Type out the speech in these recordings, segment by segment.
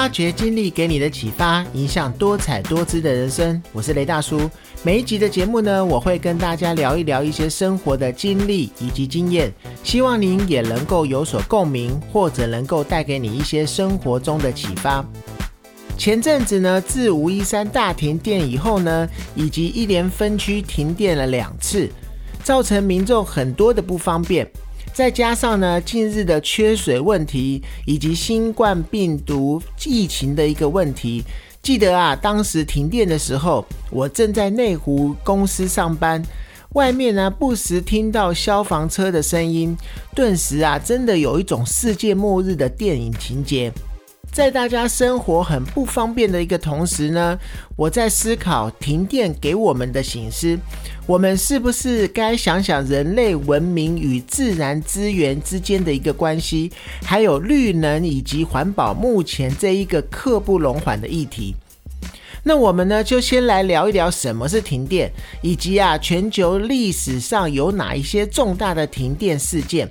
发掘经历给你的启发，影响多彩多姿的人生。我是雷大叔。每一集的节目呢，我会跟大家聊一聊一些生活的经历以及经验，希望您也能够有所共鸣，或者能够带给你一些生活中的启发。前阵子呢，自五一山大停电以后呢，以及一连分区停电了两次，造成民众很多的不方便。再加上呢，近日的缺水问题以及新冠病毒疫情的一个问题，记得啊，当时停电的时候，我正在内湖公司上班，外面呢不时听到消防车的声音，顿时啊，真的有一种世界末日的电影情节。在大家生活很不方便的一个同时呢，我在思考停电给我们的醒思，我们是不是该想想人类文明与自然资源之间的一个关系，还有绿能以及环保目前这一个刻不容缓的议题。那我们呢，就先来聊一聊什么是停电，以及啊，全球历史上有哪一些重大的停电事件。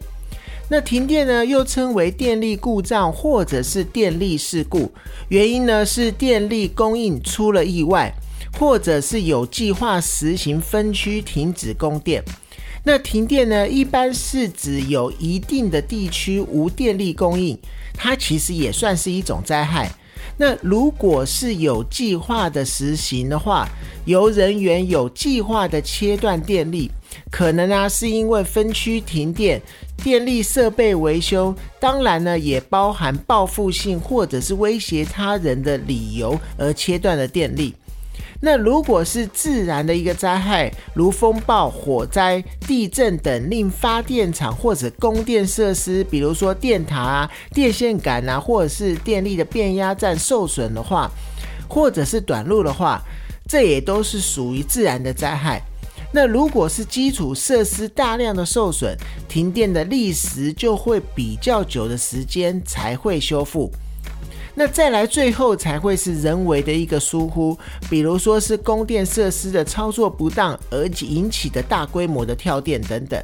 那停电呢，又称为电力故障或者是电力事故，原因呢是电力供应出了意外，或者是有计划实行分区停止供电。那停电呢，一般是指有一定的地区无电力供应，它其实也算是一种灾害。那如果是有计划的实行的话，由人员有计划的切断电力。可能啊，是因为分区停电、电力设备维修，当然呢，也包含报复性或者是威胁他人的理由而切断了电力。那如果是自然的一个灾害，如风暴、火灾、地震等，令发电厂或者供电设施，比如说电塔啊、电线杆啊，或者是电力的变压站受损的话，或者是短路的话，这也都是属于自然的灾害。那如果是基础设施大量的受损，停电的历时就会比较久的时间才会修复。那再来最后才会是人为的一个疏忽，比如说是供电设施的操作不当而引起的大规模的跳电等等。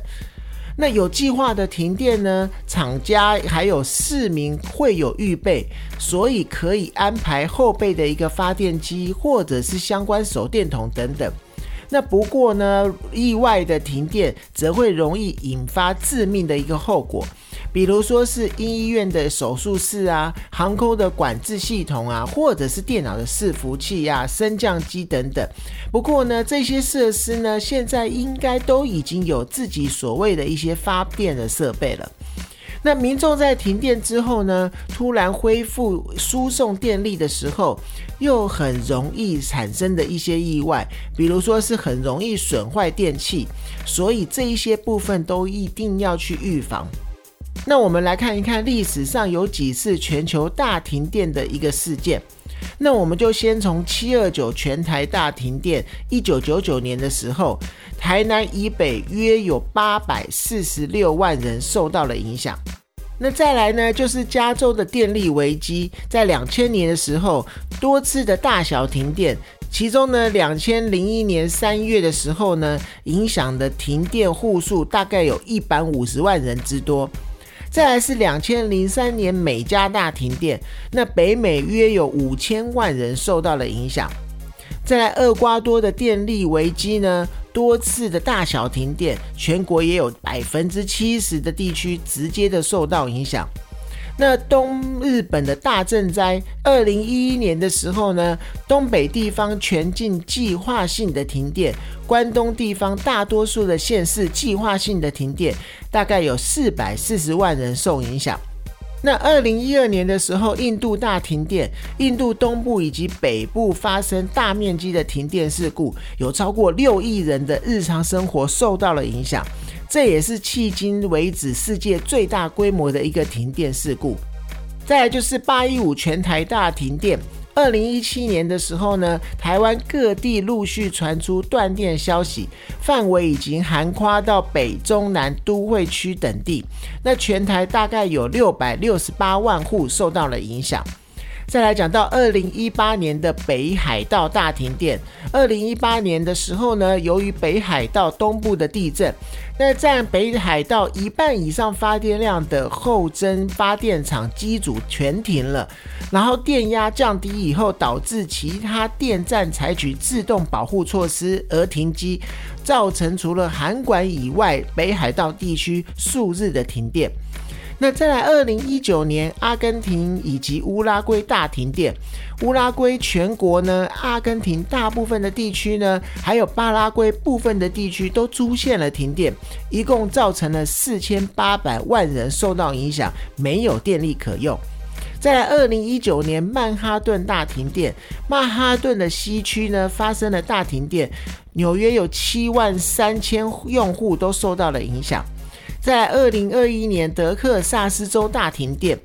那有计划的停电呢，厂家还有市民会有预备，所以可以安排后备的一个发电机或者是相关手电筒等等。那不过呢，意外的停电则会容易引发致命的一个后果，比如说是医院的手术室啊、航空的管制系统啊，或者是电脑的伺服器啊、升降机等等。不过呢，这些设施呢，现在应该都已经有自己所谓的一些发电的设备了。那民众在停电之后呢，突然恢复输送电力的时候，又很容易产生的一些意外，比如说是很容易损坏电器，所以这一些部分都一定要去预防。那我们来看一看历史上有几次全球大停电的一个事件。那我们就先从七二九全台大停电，一九九九年的时候，台南以北约有八百四十六万人受到了影响。那再来呢，就是加州的电力危机，在两千年的时候，多次的大小停电，其中呢，两千零一年三月的时候呢，影响的停电户数大概有一百五十万人之多。再来是两千零三年美加大停电，那北美约有五千万人受到了影响。再来厄瓜多的电力危机呢？多次的大小停电，全国也有百分之七十的地区直接的受到影响。那东日本的大震灾，二零一一年的时候呢，东北地方全境计划性的停电，关东地方大多数的县市计划性的停电，大概有四百四十万人受影响。那二零一二年的时候，印度大停电，印度东部以及北部发生大面积的停电事故，有超过六亿人的日常生活受到了影响。这也是迄今为止世界最大规模的一个停电事故。再来就是八一五全台大停电。二零一七年的时候呢，台湾各地陆续传出断电消息，范围已经涵跨到北中南都会区等地。那全台大概有六百六十八万户受到了影响。再来讲到二零一八年的北海道大停电。二零一八年的时候呢，由于北海道东部的地震，那占北海道一半以上发电量的后增发电厂机组全停了，然后电压降低以后，导致其他电站采取自动保护措施而停机，造成除了韩馆以外北海道地区数日的停电。那再来，二零一九年，阿根廷以及乌拉圭大停电。乌拉圭全国呢，阿根廷大部分的地区呢，还有巴拉圭部分的地区都出现了停电，一共造成了四千八百万人受到影响，没有电力可用。再来，二零一九年曼哈顿大停电，曼哈顿的西区呢发生了大停电，纽约有七万三千用户都受到了影响。在二零二一年，德克萨斯州大停电，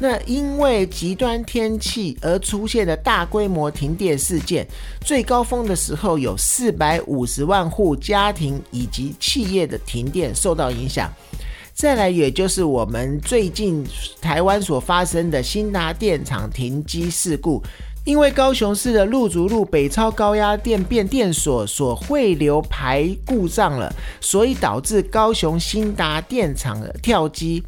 那因为极端天气而出现的大规模停电事件，最高峰的时候有四百五十万户家庭以及企业的停电受到影响。再来，也就是我们最近台湾所发生的新达电厂停机事故。因为高雄市的陆竹路北超高压电变电所所汇流排故障了，所以导致高雄新达电厂的跳机。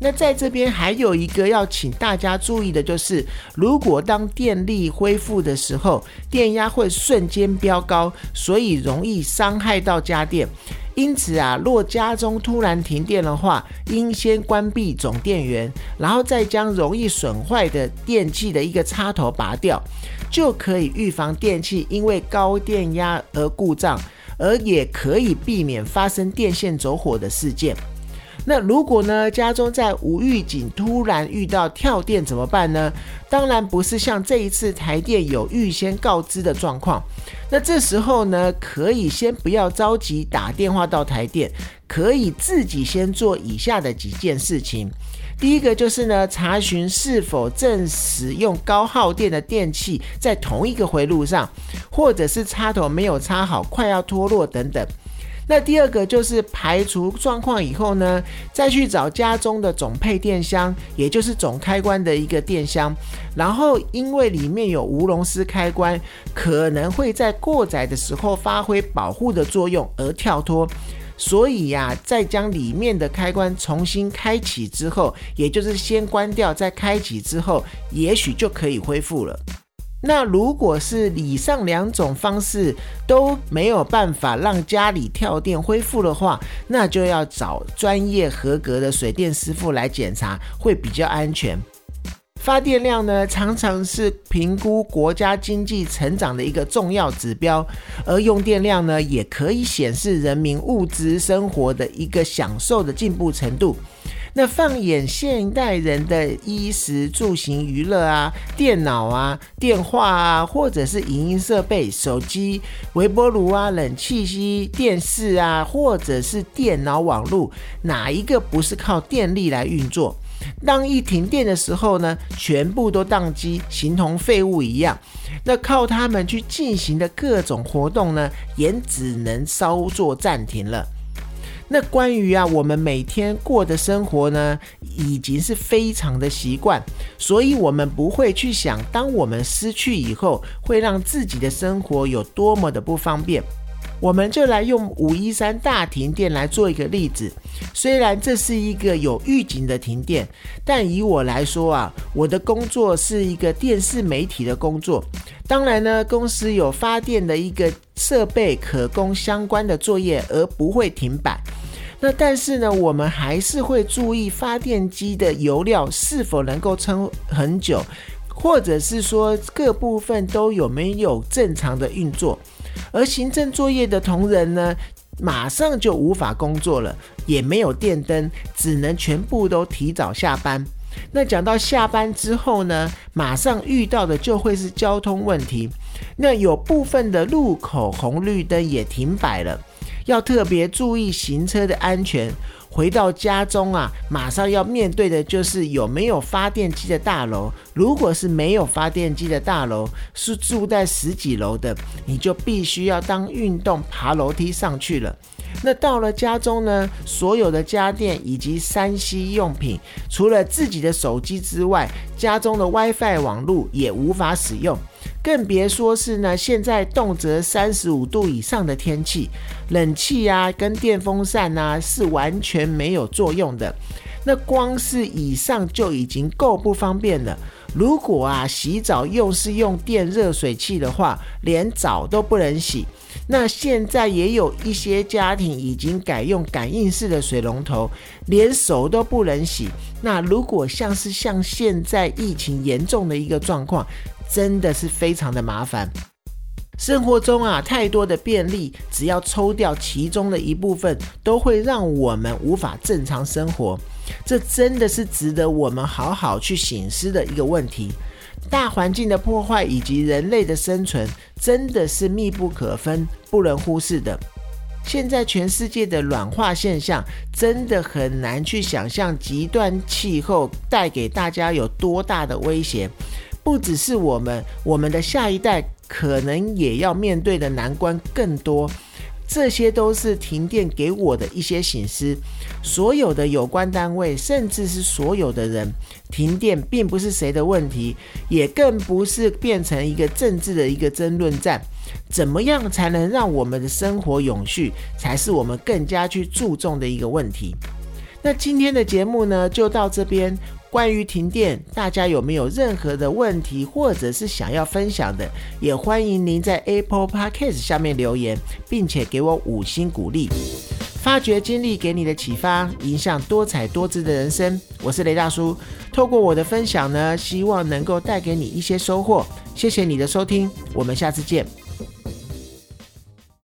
那在这边还有一个要请大家注意的就是，如果当电力恢复的时候，电压会瞬间飙高，所以容易伤害到家电。因此啊，若家中突然停电的话，应先关闭总电源，然后再将容易损坏的电器的一个插头拔掉，就可以预防电器因为高电压而故障，而也可以避免发生电线走火的事件。那如果呢，家中在无预警突然遇到跳电怎么办呢？当然不是像这一次台电有预先告知的状况。那这时候呢，可以先不要着急打电话到台电，可以自己先做以下的几件事情。第一个就是呢，查询是否正使用高耗电的电器在同一个回路上，或者是插头没有插好，快要脱落等等。那第二个就是排除状况以后呢，再去找家中的总配电箱，也就是总开关的一个电箱，然后因为里面有无龙丝开关，可能会在过载的时候发挥保护的作用而跳脱，所以呀，再将里面的开关重新开启之后，也就是先关掉再开启之后，也许就可以恢复了。那如果是以上两种方式都没有办法让家里跳电恢复的话，那就要找专业合格的水电师傅来检查，会比较安全。发电量呢，常常是评估国家经济成长的一个重要指标，而用电量呢，也可以显示人民物质生活的一个享受的进步程度。那放眼现代人的衣食住行娱乐啊，电脑啊、电话啊，或者是影音设备、手机、微波炉啊、冷气机、电视啊，或者是电脑网络，哪一个不是靠电力来运作？当一停电的时候呢，全部都宕机，形同废物一样。那靠他们去进行的各种活动呢，也只能稍作暂停了。那关于啊，我们每天过的生活呢，已经是非常的习惯，所以我们不会去想，当我们失去以后，会让自己的生活有多么的不方便。我们就来用五一三大停电来做一个例子。虽然这是一个有预警的停电，但以我来说啊，我的工作是一个电视媒体的工作。当然呢，公司有发电的一个设备可供相关的作业，而不会停摆。那但是呢，我们还是会注意发电机的油料是否能够撑很久，或者是说各部分都有没有正常的运作。而行政作业的同仁呢，马上就无法工作了，也没有电灯，只能全部都提早下班。那讲到下班之后呢，马上遇到的就会是交通问题。那有部分的路口红绿灯也停摆了。要特别注意行车的安全。回到家中啊，马上要面对的就是有没有发电机的大楼。如果是没有发电机的大楼，是住在十几楼的，你就必须要当运动爬楼梯上去了。那到了家中呢，所有的家电以及三 C 用品，除了自己的手机之外，家中的 WiFi 网络也无法使用，更别说是呢，现在动辄三十五度以上的天气，冷气啊跟电风扇啊是完全没有作用的。那光是以上就已经够不方便了。如果啊洗澡又是用电热水器的话，连澡都不能洗。那现在也有一些家庭已经改用感应式的水龙头，连手都不能洗。那如果像是像现在疫情严重的一个状况，真的是非常的麻烦。生活中啊，太多的便利，只要抽掉其中的一部分，都会让我们无法正常生活。这真的是值得我们好好去醒思的一个问题。大环境的破坏以及人类的生存，真的是密不可分、不能忽视的。现在全世界的暖化现象，真的很难去想象极端气候带给大家有多大的威胁。不只是我们，我们的下一代可能也要面对的难关更多。这些都是停电给我的一些醒思。所有的有关单位，甚至是所有的人，停电并不是谁的问题，也更不是变成一个政治的一个争论战。怎么样才能让我们的生活永续，才是我们更加去注重的一个问题。那今天的节目呢，就到这边。关于停电，大家有没有任何的问题，或者是想要分享的，也欢迎您在 Apple Podcast 下面留言，并且给我五星鼓励。发掘经历给你的启发，影响多彩多姿的人生。我是雷大叔，透过我的分享呢，希望能够带给你一些收获。谢谢你的收听，我们下次见。